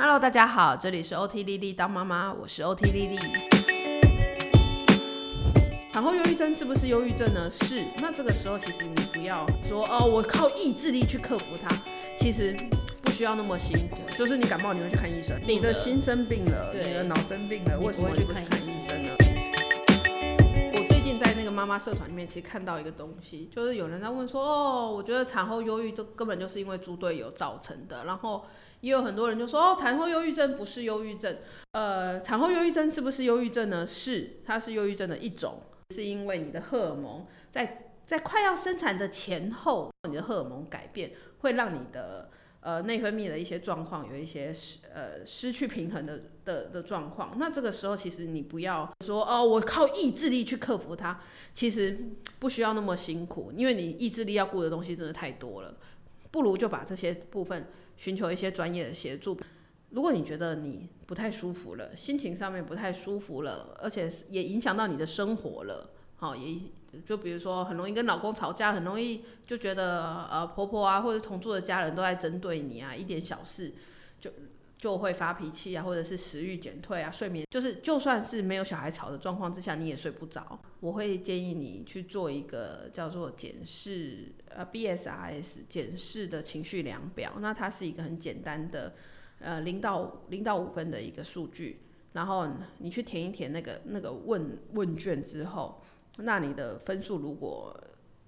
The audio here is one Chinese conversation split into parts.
Hello，大家好，这里是 OT 丽丽当妈妈，我是 OT 丽丽。产后忧郁症是不是忧郁症呢？是。那这个时候其实你不要说哦，我靠意志力去克服它，其实不需要那么辛苦。就是你感冒你会去看医生，你的心生病了，你的脑生病了，为什么会去看医生妈妈社团里面，其实看到一个东西，就是有人在问说，哦，我觉得产后忧郁都根本就是因为猪队友造成的，然后。也有很多人就说哦，产后忧郁症不是忧郁症，呃，产后忧郁症是不是忧郁症呢？是，它是忧郁症的一种，是因为你的荷尔蒙在在快要生产的前后，你的荷尔蒙改变会让你的呃内分泌的一些状况有一些失呃失去平衡的的的状况。那这个时候其实你不要说哦，我靠意志力去克服它，其实不需要那么辛苦，因为你意志力要顾的东西真的太多了，不如就把这些部分。寻求一些专业的协助。如果你觉得你不太舒服了，心情上面不太舒服了，而且也影响到你的生活了，好，也就比如说很容易跟老公吵架，很容易就觉得呃婆婆啊或者同住的家人都在针对你啊，一点小事就。就会发脾气啊，或者是食欲减退啊，睡眠就是就算是没有小孩吵的状况之下，你也睡不着。我会建议你去做一个叫做检视呃 BSRS 检视的情绪量表。那它是一个很简单的呃零到零到五分的一个数据，然后你去填一填那个那个问问卷之后，那你的分数如果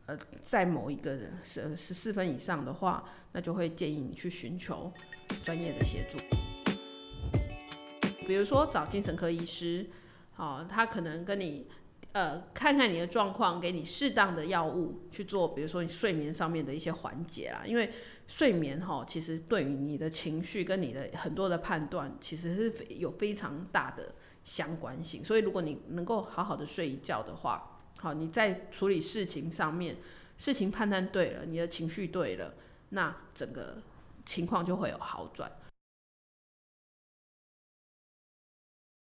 呃在某一个十十四分以上的话，那就会建议你去寻求专业的协助。比如说找精神科医师，哦，他可能跟你，呃，看看你的状况，给你适当的药物去做，比如说你睡眠上面的一些缓解啦。因为睡眠哈，其实对于你的情绪跟你的很多的判断，其实是有非常大的相关性。所以如果你能够好好的睡一觉的话，好，你在处理事情上面，事情判断对了，你的情绪对了，那整个情况就会有好转。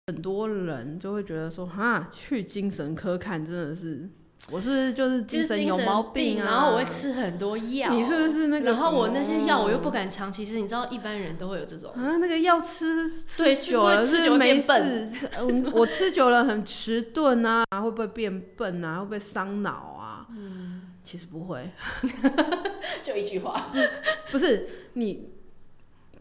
很多人就会觉得说，哈，去精神科看真的是，我是就是精神有毛病啊，然后我会吃很多药，你是不是那个？然后我那些药我又不敢长期吃，你知道一般人都会有这种啊，那个药吃吃久了是没事，我吃久了很迟钝啊，会不会变笨啊？会不会伤脑啊？嗯，其实不会，就一句话，不是你。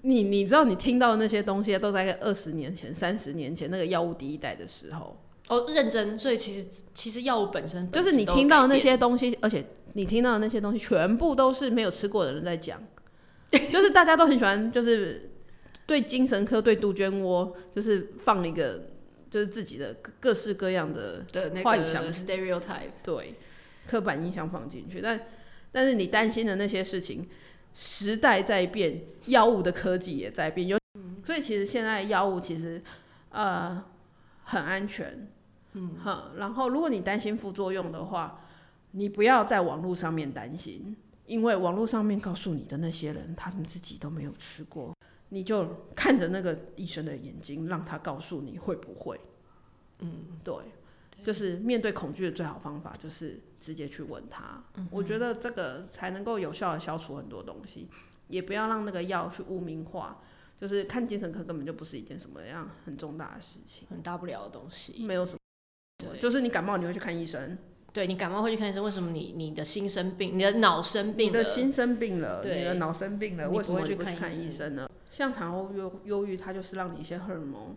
你你知道你听到的那些东西都在二十年前、三十年前那个药物第一代的时候哦，认真。所以其实其实药物本身就是你听到的那些东西，而且你听到的那些东西全部都是没有吃过的人在讲，就是大家都很喜欢，就是对精神科、对杜鹃窝，就是放一个就是自己的各式各样的幻想的 stereotype，对，刻板印象放进去。但但是你担心的那些事情。时代在变，药物的科技也在变，有，所以其实现在药物其实呃很安全，嗯，哈，然后如果你担心副作用的话，你不要在网络上面担心，因为网络上面告诉你的那些人，他们自己都没有吃过，你就看着那个医生的眼睛，让他告诉你会不会，嗯，对。就是面对恐惧的最好方法，就是直接去问他。嗯、我觉得这个才能够有效的消除很多东西，也不要让那个药去污名化。就是看精神科根本就不是一件什么样很重大的事情，很大不了的东西，没有什么。对，就是你感冒你会去看医生。对，你感冒会去看医生，为什么你你的心生病，你的脑生病，你的心生病了，你的脑生病了，为什么不去看医生呢？像产后忧忧郁，它就是让你一些荷尔蒙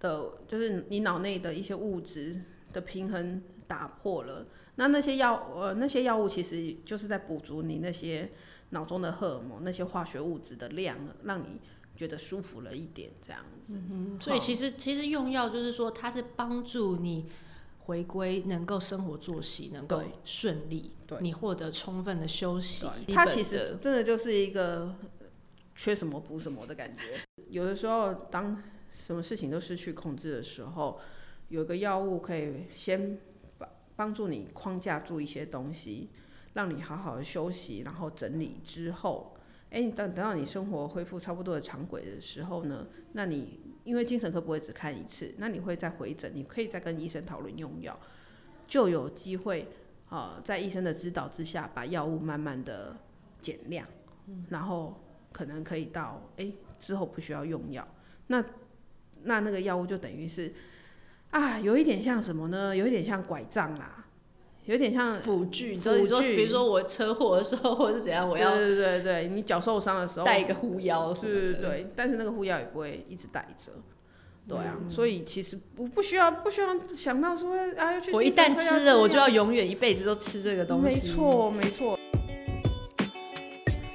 的，就是你脑内的一些物质。的平衡打破了，那那些药呃那些药物其实就是在补足你那些脑中的荷尔蒙那些化学物质的量，让你觉得舒服了一点这样子。嗯，所以其实其实用药就是说它是帮助你回归能够生活作息能够顺利，对，你获得充分的休息。它其实真的就是一个缺什么补什么的感觉。有的时候当什么事情都失去控制的时候。有个药物可以先帮帮助你框架住一些东西，让你好好的休息，然后整理之后，哎、欸，等等到你生活恢复差不多的常轨的时候呢，那你因为精神科不会只看一次，那你会再回诊，你可以再跟医生讨论用药，就有机会啊、呃，在医生的指导之下，把药物慢慢的减量，然后可能可以到哎、欸，之后不需要用药，那那那个药物就等于是啊，有一点像什么呢？有一点像拐杖啦，有点像辅具。辅具，比如说我车祸的时候，或者是怎样，我要对对对对，你脚受伤的时候带一个护腰，对对对，但是那个护腰也不会一直带着。对啊，嗯、所以其实不不需要不需要想到说啊要去。我一旦吃了，我就要永远一辈子都吃这个东西。没错没错。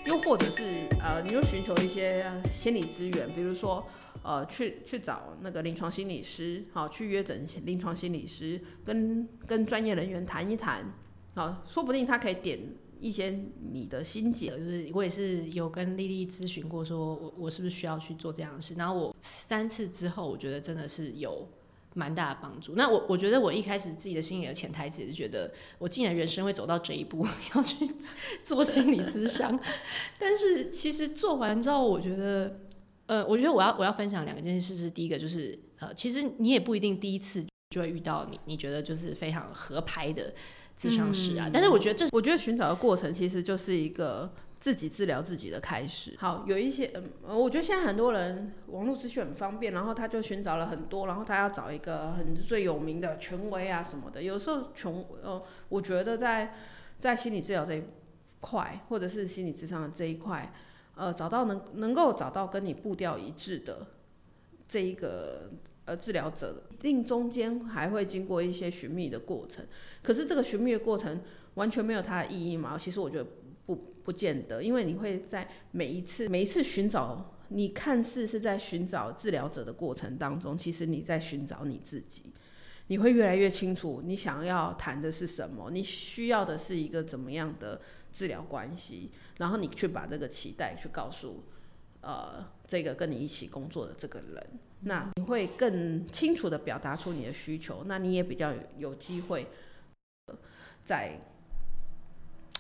又或者是呃，你又寻求一些心理资源，比如说呃，去去找那个临床心理师，好，去约诊临床心理师，跟跟专业人员谈一谈，好，说不定他可以点。一些你的心结，就是我也是有跟丽丽咨询过，说我我是不是需要去做这样的事。然后我三次之后，我觉得真的是有蛮大的帮助。那我我觉得我一开始自己的心里的潜台词是觉得，我竟然人生会走到这一步，要去做心理咨商。但是其实做完之后，我觉得，呃，我觉得我要我要分享两件事，是第一个就是，呃，其实你也不一定第一次就会遇到你你觉得就是非常合拍的。智商师啊，但是我觉得这，我觉得寻找的过程其实就是一个自己治疗自己的开始。好，有一些，嗯，我觉得现在很多人网络资讯很方便，然后他就寻找了很多，然后他要找一个很最有名的权威啊什么的。有时候穷，呃，我觉得在在心理治疗这一块，或者是心理智商的这一块，呃，找到能能够找到跟你步调一致的这一个。呃，治疗者一定中间还会经过一些寻觅的过程，可是这个寻觅的过程完全没有它的意义吗？其实我觉得不不见得，因为你会在每一次每一次寻找，你看似是在寻找治疗者的过程当中，其实你在寻找你自己，你会越来越清楚你想要谈的是什么，你需要的是一个怎么样的治疗关系，然后你去把这个期待去告诉呃这个跟你一起工作的这个人。那你会更清楚的表达出你的需求，那你也比较有机会再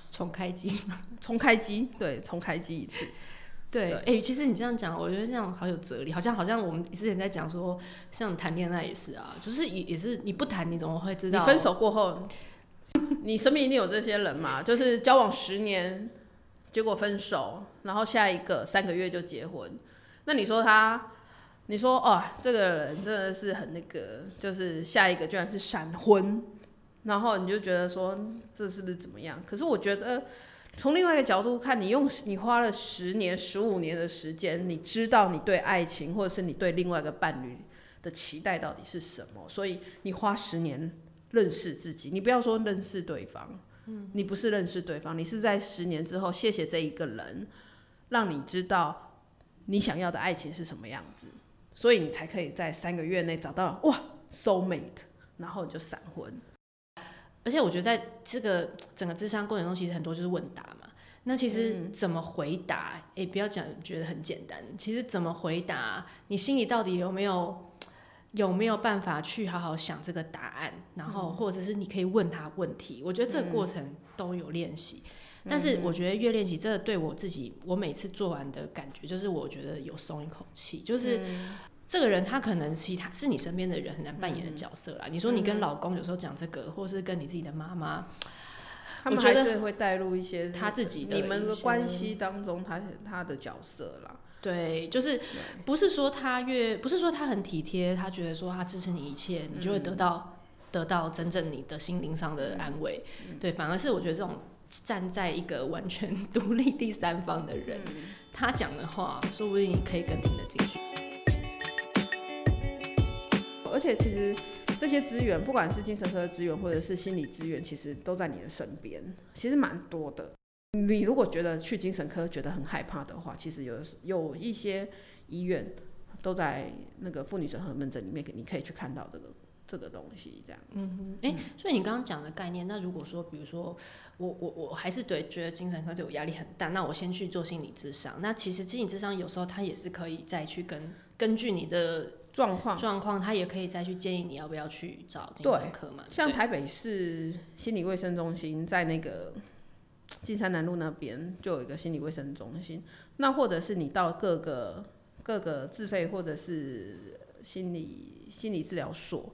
重开机，重开机，对，重开机一次。对，哎、欸，其实你这样讲，我觉得这样好有哲理，好像好像我们之前在讲说，像谈恋爱也是啊，就是也也是你不谈你怎么会知道？你分手过后，你身边一定有这些人嘛？就是交往十年，结果分手，然后下一个三个月就结婚，那你说他？你说哦，这个人真的是很那个，就是下一个居然是闪婚，然后你就觉得说这是不是怎么样？可是我觉得从另外一个角度看，你用你花了十年、十五年的时间，你知道你对爱情或者是你对另外一个伴侣的期待到底是什么，所以你花十年认识自己。你不要说认识对方，嗯，你不是认识对方，你是在十年之后，谢谢这一个人，让你知道你想要的爱情是什么样子。所以你才可以在三个月内找到哇，soul mate，然后你就闪婚。而且我觉得在这个整个智商过程中，其实很多就是问答嘛。那其实怎么回答？哎、嗯欸，不要讲觉得很简单。其实怎么回答，你心里到底有没有有没有办法去好好想这个答案？然后或者是你可以问他问题。我觉得这个过程都有练习。嗯、但是我觉得越练习，这个对我自己，我每次做完的感觉就是，我觉得有松一口气，就是。嗯这个人他可能其他是你身边的人很难扮演的角色啦。嗯、你说你跟老公有时候讲这个，嗯、或是跟你自己的妈妈，他们还是会带入一些他自己的你们的关系当中他，他他的角色啦。对，就是不是说他越不是说他很体贴，他觉得说他支持你一切，你就会得到、嗯、得到真正你的心灵上的安慰。嗯、对，反而是我觉得这种站在一个完全独立第三方的人，嗯、他讲的话，说不定你可以更听得进去。而且其实这些资源，不管是精神科的资源或者是心理资源，其实都在你的身边，其实蛮多的。你如果觉得去精神科觉得很害怕的话，其实有有一些医院都在那个妇女整合门诊里面，你可以去看到这个这个东西，这样。嗯哼，哎、欸，所以你刚刚讲的概念，那如果说，比如说我我我还是对觉得精神科对我压力很大，那我先去做心理智商。那其实心理智商有时候它也是可以再去跟根据你的。状况状况，他也可以再去建议你要不要去找精神科嘛。像台北市心理卫生中心，在那个 金山南路那边就有一个心理卫生中心。那或者是你到各个各个自费或者是心理心理治疗所，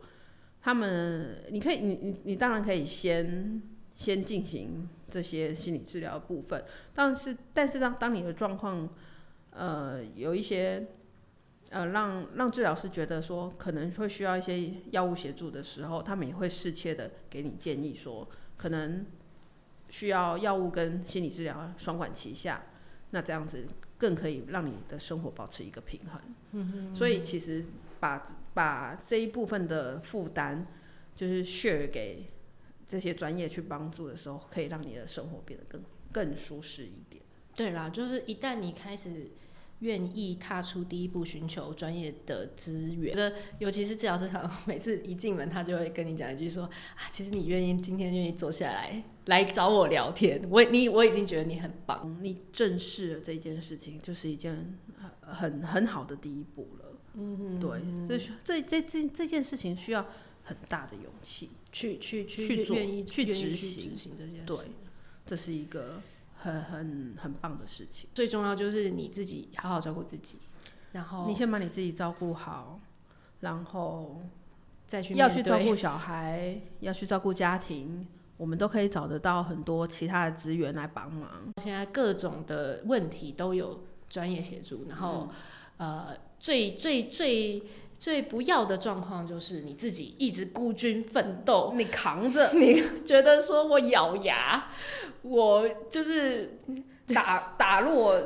他们你可以你你你当然可以先先进行这些心理治疗部分。但是但是当当你的状况呃有一些呃让让治疗师觉得说可能会需要一些药物协助的时候，他们也会适切的给你建议说，可能需要药物跟心理治疗双管齐下，那这样子更可以让你的生活保持一个平衡。嗯哼嗯哼。所以其实把把这一部分的负担就是 share 给这些专业去帮助的时候，可以让你的生活变得更更舒适一点。对啦，就是一旦你开始愿意踏出第一步，寻求专业的资源，觉得尤其是治疗师，他每次一进门，他就会跟你讲一句说：“啊，其实你愿意今天愿意坐下来来找我聊天，我你我已经觉得你很棒，你正视了这件事情，就是一件很很好的第一步了。”嗯哼，对，这这这这这件事情需要很大的勇气去去去去做，去执行，行这件事。对，这是一个。很很很棒的事情，最重要就是你自己好好照顾自己，然后你先把你自己照顾好，然后再去要去照顾小孩，要去照顾家庭，我们都可以找得到很多其他的资源来帮忙。现在各种的问题都有专业协助，然后、嗯、呃，最最最。最不要的状况就是你自己一直孤军奋斗，你扛着，你觉得说我咬牙，我就是打打落。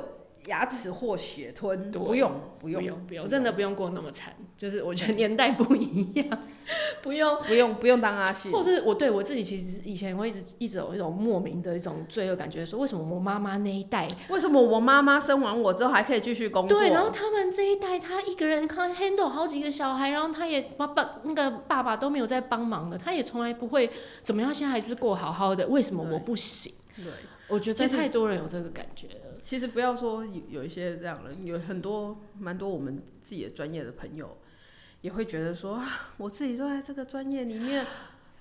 牙齿或血吞，不用不用不用不用，真的不用过那么惨。就是我觉得年代不一样，不用不用不用当阿信。或是我对我自己其实以前会一直一直有一种莫名的一种罪恶感觉，说为什么我妈妈那一代，为什么我妈妈生完我之后还可以继续工作？对，然后他们这一代，他一个人看 handle 好几个小孩，然后他也爸爸那个爸爸都没有在帮忙的，他也从来不会怎么样，现在还是过好好的，为什么我不行？对，对我觉得太多人有这个感觉。其实不要说有有一些这样的，有很多蛮多我们自己的专业的朋友，也会觉得说啊，我自己都在这个专业里面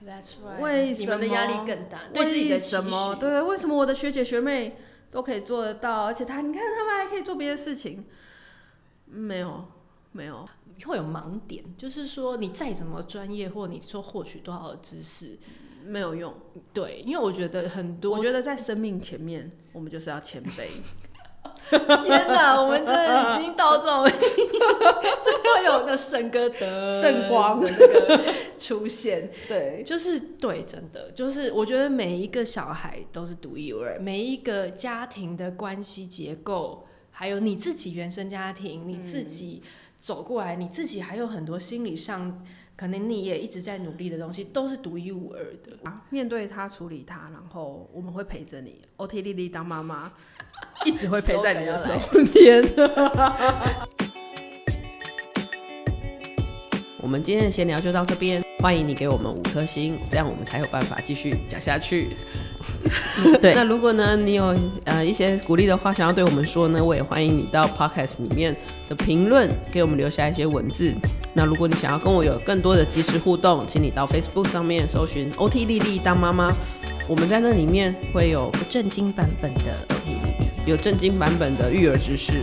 ，That's right. 为什么？你们的压力更大，对自己的什么？对，为什么我的学姐学妹都可以做得到，而且他，你看他们还可以做别的事情，没有，没有，会有盲点，就是说你再怎么专业，或你说获取多少的知识。没有用，对，因为我觉得很多，我觉得在生命前面，我们就是要谦卑。天哪，我们真的已经到这种，最后有那圣歌的圣光的那个出现，对，就是对，真的就是，我觉得每一个小孩都是独一无二，每一个家庭的关系结构，还有你自己原生家庭，你自己走过来，你自己还有很多心理上。可能你也一直在努力的东西，都是独一无二的。啊，面对他，处理他，然后我们会陪着你。OT 丽丽当妈妈，一直会陪在你的身边。我们今天的闲聊就到这边，欢迎你给我们五颗星，这样我们才有办法继续讲下去。对，那如果呢，你有呃一些鼓励的话想要对我们说呢，我也欢迎你到 Podcast 里面的评论给我们留下一些文字。那如果你想要跟我有更多的即时互动，请你到 Facebook 上面搜寻 OT 丽丽当妈妈，我们在那里面会有不正经版本的 OT 丽丽，有正经版本的育儿知识。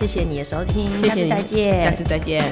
谢谢你的收听，谢谢你，下次再见，下次再见。